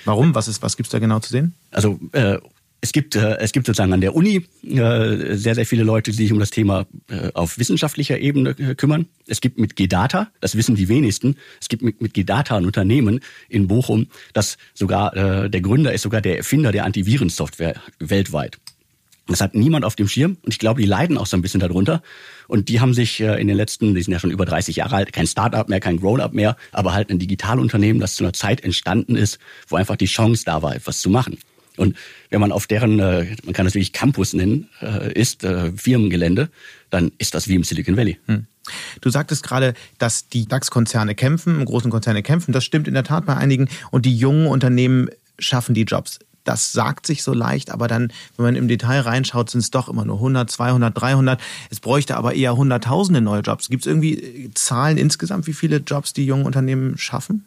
Warum? Was, ist, was gibt's da genau zu sehen? Also äh, es gibt, äh, es gibt sozusagen an der Uni äh, sehr, sehr viele Leute, die sich um das Thema äh, auf wissenschaftlicher Ebene äh, kümmern. Es gibt mit G-Data, das wissen die wenigsten, es gibt mit, mit G-Data ein Unternehmen in Bochum, das sogar, äh, der Gründer ist sogar der Erfinder der Antivirensoftware weltweit. Das hat niemand auf dem Schirm und ich glaube, die leiden auch so ein bisschen darunter. Und die haben sich äh, in den letzten, die sind ja schon über 30 Jahre alt, kein Startup mehr, kein Grown-up mehr, aber halt ein Digitalunternehmen, das zu einer Zeit entstanden ist, wo einfach die Chance da war, etwas zu machen. Und wenn man auf deren, äh, man kann das wirklich Campus nennen, äh, ist, äh, Firmengelände, dann ist das wie im Silicon Valley. Hm. Du sagtest gerade, dass die DAX-Konzerne kämpfen, großen Konzerne kämpfen. Das stimmt in der Tat bei einigen. Und die jungen Unternehmen schaffen die Jobs. Das sagt sich so leicht, aber dann, wenn man im Detail reinschaut, sind es doch immer nur 100, 200, 300. Es bräuchte aber eher hunderttausende neue Jobs. Gibt es irgendwie Zahlen insgesamt, wie viele Jobs die jungen Unternehmen schaffen?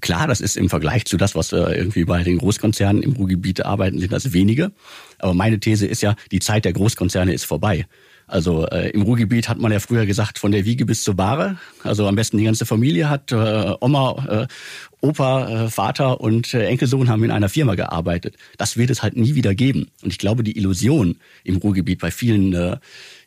Klar, das ist im Vergleich zu das, was äh, irgendwie bei den Großkonzernen im Ruhrgebiet arbeiten, sind das wenige. Aber meine These ist ja, die Zeit der Großkonzerne ist vorbei. Also äh, im Ruhrgebiet hat man ja früher gesagt, von der Wiege bis zur Bahre. Also am besten die ganze Familie hat, äh, Oma, äh, Opa, äh, Vater und äh, Enkelsohn haben in einer Firma gearbeitet. Das wird es halt nie wieder geben. Und ich glaube, die Illusion im Ruhrgebiet bei vielen äh,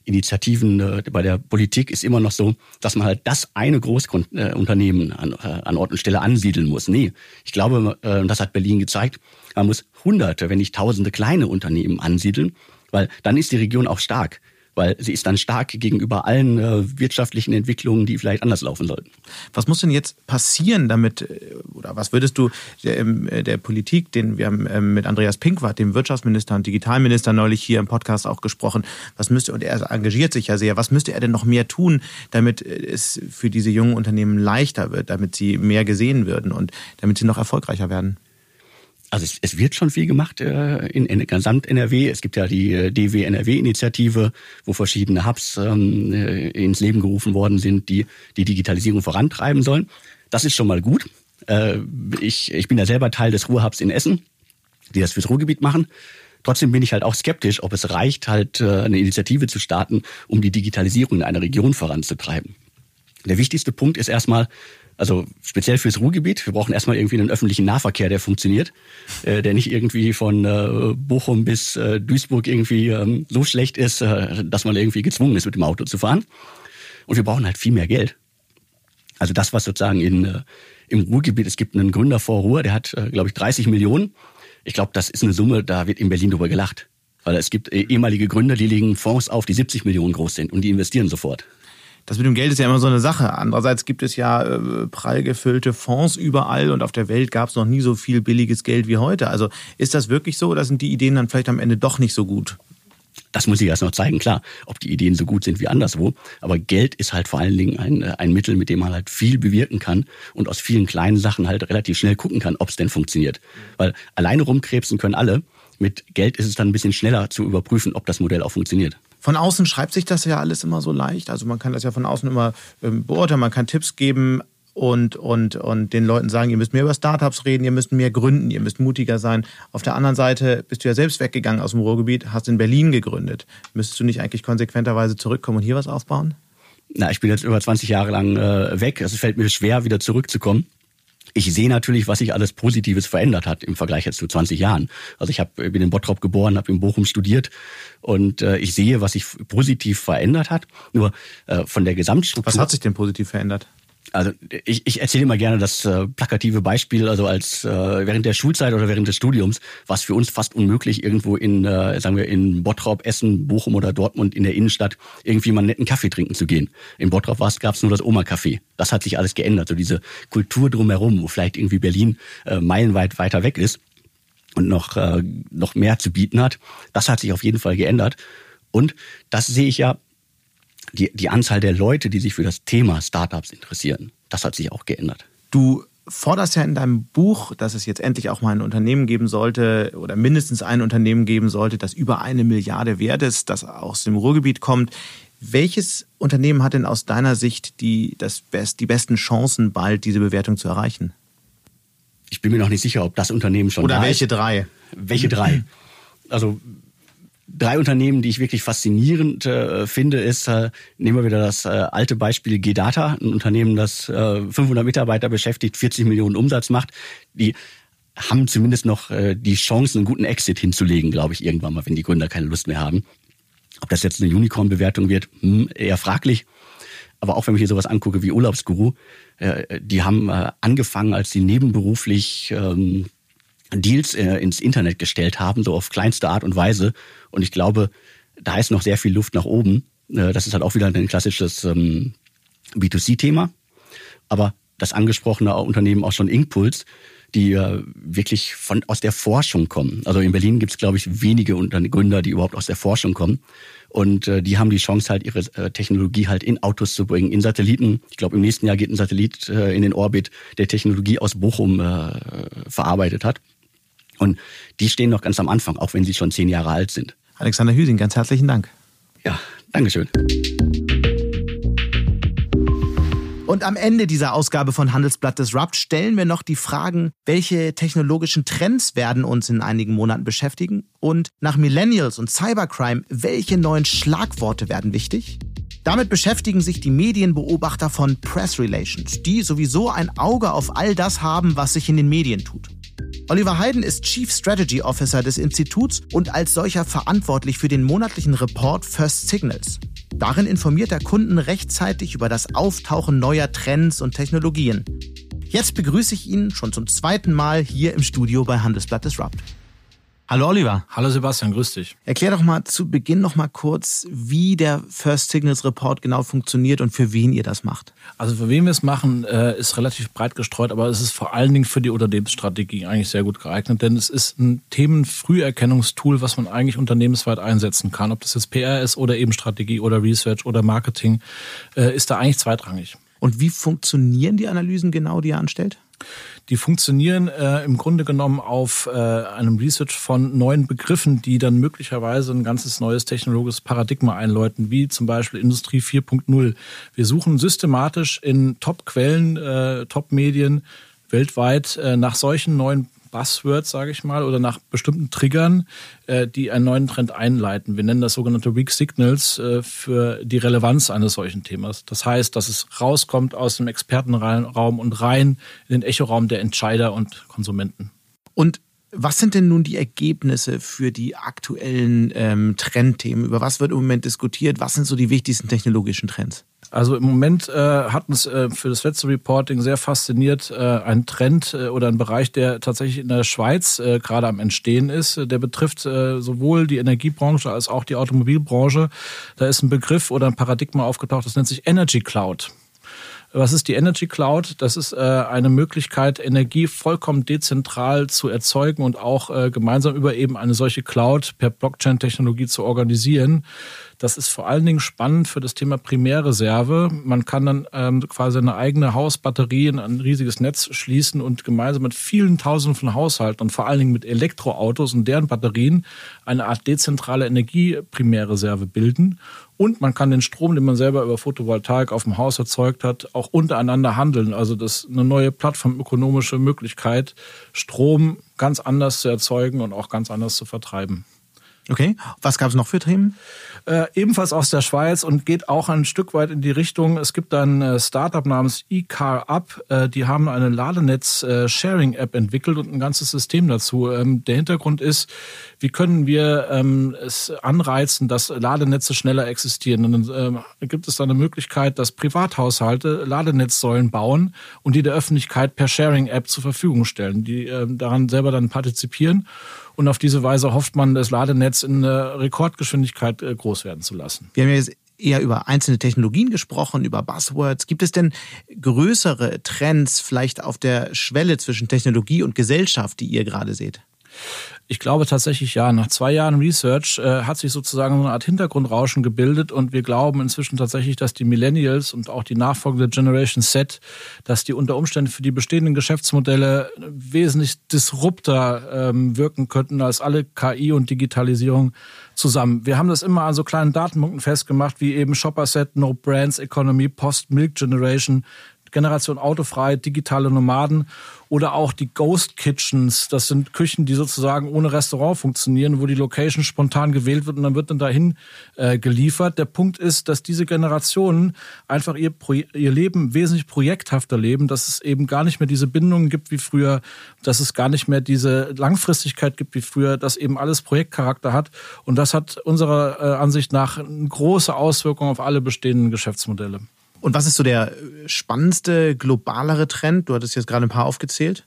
Initiativen äh, bei der Politik ist immer noch so, dass man halt das eine Großunternehmen an, äh, an Ort und Stelle ansiedeln muss. Nee, ich glaube, äh, das hat Berlin gezeigt, man muss hunderte, wenn nicht tausende kleine Unternehmen ansiedeln, weil dann ist die Region auch stark weil sie ist dann stark gegenüber allen äh, wirtschaftlichen Entwicklungen, die vielleicht anders laufen sollten. Was muss denn jetzt passieren, damit, äh, oder was würdest du der, ähm, der Politik, den wir haben ähm, mit Andreas Pinkwart, dem Wirtschaftsminister und Digitalminister, neulich hier im Podcast auch gesprochen, was müsste, und er engagiert sich ja sehr, was müsste er denn noch mehr tun, damit es für diese jungen Unternehmen leichter wird, damit sie mehr gesehen würden und damit sie noch erfolgreicher werden? Also es, es wird schon viel gemacht äh, in, in gesamt NRW. Es gibt ja die äh, DW NRW-Initiative, wo verschiedene Hubs ähm, äh, ins Leben gerufen worden sind, die die Digitalisierung vorantreiben sollen. Das ist schon mal gut. Äh, ich, ich bin ja selber Teil des Ruhrhubs in Essen, die das fürs Ruhrgebiet machen. Trotzdem bin ich halt auch skeptisch, ob es reicht, halt äh, eine Initiative zu starten, um die Digitalisierung in einer Region voranzutreiben. Der wichtigste Punkt ist erstmal, also speziell fürs Ruhrgebiet. Wir brauchen erstmal irgendwie einen öffentlichen Nahverkehr, der funktioniert, äh, der nicht irgendwie von äh, Bochum bis äh, Duisburg irgendwie ähm, so schlecht ist, äh, dass man irgendwie gezwungen ist, mit dem Auto zu fahren. Und wir brauchen halt viel mehr Geld. Also das, was sozusagen in, äh, im Ruhrgebiet, es gibt einen Gründer vor Ruhr, der hat, äh, glaube ich, 30 Millionen. Ich glaube, das ist eine Summe, da wird in Berlin drüber gelacht. Weil es gibt äh, ehemalige Gründer, die legen Fonds auf, die 70 Millionen groß sind und die investieren sofort das mit dem Geld ist ja immer so eine Sache. Andererseits gibt es ja äh, prall gefüllte Fonds überall und auf der Welt gab es noch nie so viel billiges Geld wie heute. Also ist das wirklich so oder sind die Ideen dann vielleicht am Ende doch nicht so gut? Das muss ich erst noch zeigen, klar, ob die Ideen so gut sind wie anderswo. Aber Geld ist halt vor allen Dingen ein, äh, ein Mittel, mit dem man halt viel bewirken kann und aus vielen kleinen Sachen halt relativ schnell gucken kann, ob es denn funktioniert. Weil alleine rumkrebsen können alle. Mit Geld ist es dann ein bisschen schneller zu überprüfen, ob das Modell auch funktioniert. Von außen schreibt sich das ja alles immer so leicht. Also man kann das ja von außen immer ähm, beurteilen, man kann Tipps geben und, und, und den Leuten sagen, ihr müsst mehr über Startups reden, ihr müsst mehr gründen, ihr müsst mutiger sein. Auf der anderen Seite bist du ja selbst weggegangen aus dem Ruhrgebiet, hast in Berlin gegründet. Müsstest du nicht eigentlich konsequenterweise zurückkommen und hier was aufbauen? Na, ich bin jetzt über 20 Jahre lang äh, weg. Also es fällt mir schwer, wieder zurückzukommen ich sehe natürlich, was sich alles Positives verändert hat im Vergleich jetzt zu 20 Jahren. Also ich hab, bin in Bottrop geboren, habe in Bochum studiert und äh, ich sehe, was sich positiv verändert hat. Nur äh, von der Gesamtstruktur. Was hat sich denn positiv verändert? Also ich, ich erzähle immer gerne das äh, plakative Beispiel, also als äh, während der Schulzeit oder während des Studiums war es für uns fast unmöglich, irgendwo in, äh, sagen wir, in Bottrop, Essen, Bochum oder Dortmund in der Innenstadt irgendwie mal einen netten Kaffee trinken zu gehen. In Bottrop gab es nur das Oma-Café. Das hat sich alles geändert. So diese Kultur drumherum, wo vielleicht irgendwie Berlin äh, meilenweit weiter weg ist und noch, äh, noch mehr zu bieten hat, das hat sich auf jeden Fall geändert. Und das sehe ich ja die, die Anzahl der Leute, die sich für das Thema Startups interessieren, das hat sich auch geändert. Du forderst ja in deinem Buch, dass es jetzt endlich auch mal ein Unternehmen geben sollte oder mindestens ein Unternehmen geben sollte, das über eine Milliarde wert ist, das aus dem Ruhrgebiet kommt. Welches Unternehmen hat denn aus deiner Sicht die, das best, die besten Chancen, bald diese Bewertung zu erreichen? Ich bin mir noch nicht sicher, ob das Unternehmen schon Oder da welche ist. drei? Welche drei? Also drei Unternehmen, die ich wirklich faszinierend äh, finde, ist, äh, nehmen wir wieder das äh, alte Beispiel G-Data, ein Unternehmen, das äh, 500 Mitarbeiter beschäftigt, 40 Millionen Umsatz macht, die haben zumindest noch äh, die Chance, einen guten Exit hinzulegen, glaube ich, irgendwann mal, wenn die Gründer keine Lust mehr haben. Ob das jetzt eine Unicorn-Bewertung wird, hm, eher fraglich. Aber auch wenn ich hier sowas angucke wie Urlaubsguru, äh, die haben äh, angefangen, als sie nebenberuflich ähm, Deals äh, ins Internet gestellt haben, so auf kleinste Art und Weise. Und ich glaube, da ist noch sehr viel Luft nach oben. Äh, das ist halt auch wieder ein klassisches ähm, B2C-Thema. Aber das angesprochene Unternehmen auch schon Inkpuls, die äh, wirklich von aus der Forschung kommen. Also in Berlin gibt es, glaube ich, wenige Gründer, die überhaupt aus der Forschung kommen. Und äh, die haben die Chance, halt ihre äh, Technologie halt in Autos zu bringen, in Satelliten. Ich glaube, im nächsten Jahr geht ein Satellit äh, in den Orbit, der Technologie aus Bochum äh, verarbeitet hat. Und die stehen noch ganz am Anfang, auch wenn sie schon zehn Jahre alt sind. Alexander Hüsing, ganz herzlichen Dank. Ja, Dankeschön. Und am Ende dieser Ausgabe von Handelsblatt Disrupt stellen wir noch die Fragen, welche technologischen Trends werden uns in einigen Monaten beschäftigen? Und nach Millennials und Cybercrime, welche neuen Schlagworte werden wichtig? Damit beschäftigen sich die Medienbeobachter von Press Relations, die sowieso ein Auge auf all das haben, was sich in den Medien tut. Oliver Heiden ist Chief Strategy Officer des Instituts und als solcher verantwortlich für den monatlichen Report First Signals. Darin informiert er Kunden rechtzeitig über das Auftauchen neuer Trends und Technologien. Jetzt begrüße ich ihn schon zum zweiten Mal hier im Studio bei Handelsblatt Disrupt. Hallo Oliver. Hallo Sebastian, grüß dich. Erklär doch mal zu Beginn noch mal kurz, wie der First Signals Report genau funktioniert und für wen ihr das macht. Also für wen wir es machen, äh, ist relativ breit gestreut, aber es ist vor allen Dingen für die Unternehmensstrategie eigentlich sehr gut geeignet, denn es ist ein Themenfrüherkennungstool, was man eigentlich unternehmensweit einsetzen kann. Ob das jetzt PR ist oder eben Strategie oder Research oder Marketing, äh, ist da eigentlich zweitrangig. Und wie funktionieren die Analysen genau, die ihr anstellt? Die funktionieren äh, im Grunde genommen auf äh, einem Research von neuen Begriffen, die dann möglicherweise ein ganzes neues technologisches Paradigma einläuten, wie zum Beispiel Industrie 4.0. Wir suchen systematisch in Top-Quellen, äh, Top-Medien weltweit äh, nach solchen neuen Buzzwords, sage ich mal, oder nach bestimmten Triggern, äh, die einen neuen Trend einleiten. Wir nennen das sogenannte Weak Signals äh, für die Relevanz eines solchen Themas. Das heißt, dass es rauskommt aus dem Expertenraum und rein in den Echoraum der Entscheider und Konsumenten. Und was sind denn nun die Ergebnisse für die aktuellen ähm, Trendthemen? Über was wird im Moment diskutiert? Was sind so die wichtigsten technologischen Trends? Also im Moment äh, hat uns äh, für das letzte Reporting sehr fasziniert äh, ein Trend äh, oder ein Bereich, der tatsächlich in der Schweiz äh, gerade am Entstehen ist. Der betrifft äh, sowohl die Energiebranche als auch die Automobilbranche. Da ist ein Begriff oder ein Paradigma aufgetaucht, das nennt sich Energy Cloud. Was ist die Energy Cloud? Das ist äh, eine Möglichkeit, Energie vollkommen dezentral zu erzeugen und auch äh, gemeinsam über eben eine solche Cloud per Blockchain-Technologie zu organisieren. Das ist vor allen Dingen spannend für das Thema Primärreserve. Man kann dann ähm, quasi eine eigene Hausbatterie in ein riesiges Netz schließen und gemeinsam mit vielen Tausenden von Haushalten und vor allen Dingen mit Elektroautos und deren Batterien eine Art dezentrale Energieprimärreserve bilden. Und man kann den Strom, den man selber über Photovoltaik auf dem Haus erzeugt hat, auch untereinander handeln. Also das ist eine neue plattformökonomische Möglichkeit, Strom ganz anders zu erzeugen und auch ganz anders zu vertreiben. Okay, was gab es noch für Themen? Äh, ebenfalls aus der Schweiz und geht auch ein Stück weit in die Richtung. Es gibt ein äh, Startup namens eCarUp, äh, die haben eine Ladenetz-Sharing-App äh, entwickelt und ein ganzes System dazu. Ähm, der Hintergrund ist, wie können wir ähm, es anreizen, dass Ladenetze schneller existieren. Und dann äh, gibt es da eine Möglichkeit, dass Privathaushalte Ladenetzsäulen bauen und die der Öffentlichkeit per Sharing-App zur Verfügung stellen, die äh, daran selber dann partizipieren. Und auf diese Weise hofft man, das Ladenetz in Rekordgeschwindigkeit äh, groß werden zu lassen. Wir haben ja jetzt eher über einzelne Technologien gesprochen, über Buzzwords. Gibt es denn größere Trends vielleicht auf der Schwelle zwischen Technologie und Gesellschaft, die ihr gerade seht? Ich glaube tatsächlich ja. Nach zwei Jahren Research äh, hat sich sozusagen so eine Art Hintergrundrauschen gebildet und wir glauben inzwischen tatsächlich, dass die Millennials und auch die nachfolgende Generation Z, dass die unter Umständen für die bestehenden Geschäftsmodelle wesentlich disrupter ähm, wirken könnten als alle KI und Digitalisierung zusammen. Wir haben das immer an so kleinen Datenpunkten festgemacht, wie eben Shopper Set, No Brands Economy, Post Milk Generation Generation autofrei, digitale Nomaden oder auch die Ghost Kitchens. Das sind Küchen, die sozusagen ohne Restaurant funktionieren, wo die Location spontan gewählt wird und dann wird dann dahin äh, geliefert. Der Punkt ist, dass diese Generationen einfach ihr, ihr Leben wesentlich projekthafter leben, dass es eben gar nicht mehr diese Bindungen gibt wie früher, dass es gar nicht mehr diese Langfristigkeit gibt wie früher, dass eben alles Projektcharakter hat. Und das hat unserer äh, Ansicht nach eine große Auswirkung auf alle bestehenden Geschäftsmodelle. Und was ist so der spannendste, globalere Trend? Du hattest jetzt gerade ein paar aufgezählt.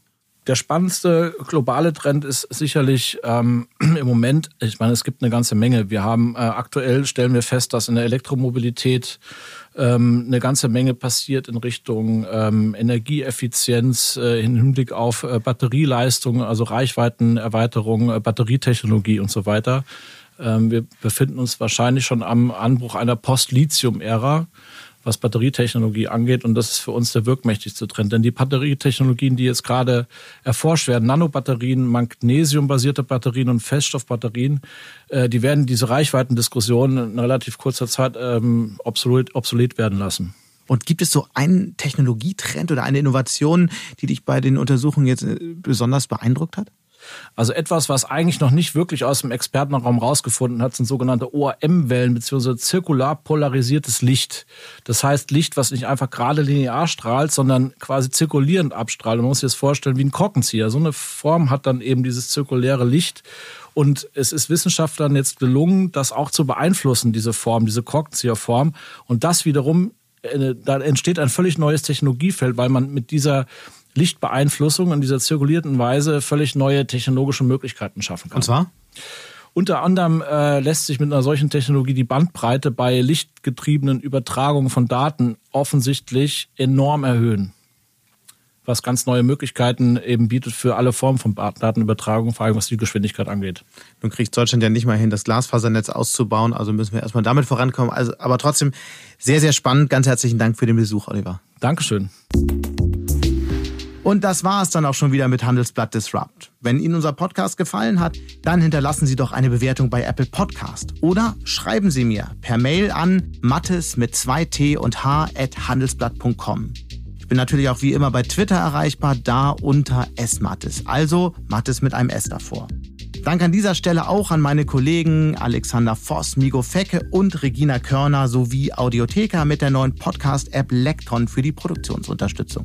Der spannendste globale Trend ist sicherlich ähm, [CLEARS THROAT] im Moment, ich meine, es gibt eine ganze Menge. Wir haben äh, aktuell stellen wir fest, dass in der Elektromobilität ähm, eine ganze Menge passiert in Richtung ähm, Energieeffizienz, äh, im Hinblick auf äh, Batterieleistung, also Reichweitenerweiterung, äh, Batterietechnologie und so weiter. Ähm, wir befinden uns wahrscheinlich schon am Anbruch einer Post-Lithium-Ära was Batterietechnologie angeht. Und das ist für uns der wirkmächtigste Trend. Denn die Batterietechnologien, die jetzt gerade erforscht werden, Nanobatterien, magnesiumbasierte Batterien und Feststoffbatterien, äh, die werden diese Reichweitendiskussion in relativ kurzer Zeit ähm, obsolet, obsolet werden lassen. Und gibt es so einen Technologietrend oder eine Innovation, die dich bei den Untersuchungen jetzt äh, besonders beeindruckt hat? Also etwas, was eigentlich noch nicht wirklich aus dem Expertenraum rausgefunden hat, sind sogenannte ORM-Wellen bzw. zirkular polarisiertes Licht. Das heißt Licht, was nicht einfach gerade linear strahlt, sondern quasi zirkulierend abstrahlt. Man muss sich das vorstellen wie ein Korkenzieher. So eine Form hat dann eben dieses zirkuläre Licht. Und es ist Wissenschaftlern jetzt gelungen, das auch zu beeinflussen, diese Form, diese Korkenzieherform. Und das wiederum, äh, da entsteht ein völlig neues Technologiefeld, weil man mit dieser Lichtbeeinflussung in dieser zirkulierten Weise völlig neue technologische Möglichkeiten schaffen kann. Und zwar? Unter anderem äh, lässt sich mit einer solchen Technologie die Bandbreite bei lichtgetriebenen Übertragungen von Daten offensichtlich enorm erhöhen. Was ganz neue Möglichkeiten eben bietet für alle Formen von Datenübertragung, vor allem was die Geschwindigkeit angeht. Nun kriegt Deutschland ja nicht mal hin, das Glasfasernetz auszubauen, also müssen wir erstmal damit vorankommen. Also, aber trotzdem sehr, sehr spannend. Ganz herzlichen Dank für den Besuch, Oliver. Dankeschön. Und das war es dann auch schon wieder mit Handelsblatt Disrupt. Wenn Ihnen unser Podcast gefallen hat, dann hinterlassen Sie doch eine Bewertung bei Apple Podcast oder schreiben Sie mir per Mail an mattes mit 2t und h at handelsblatt.com. Ich bin natürlich auch wie immer bei Twitter erreichbar, da unter smattes, also Mattes mit einem S davor. Dank an dieser Stelle auch an meine Kollegen Alexander Voss, Migo Fecke und Regina Körner sowie Audiotheka mit der neuen Podcast-App Lekton für die Produktionsunterstützung.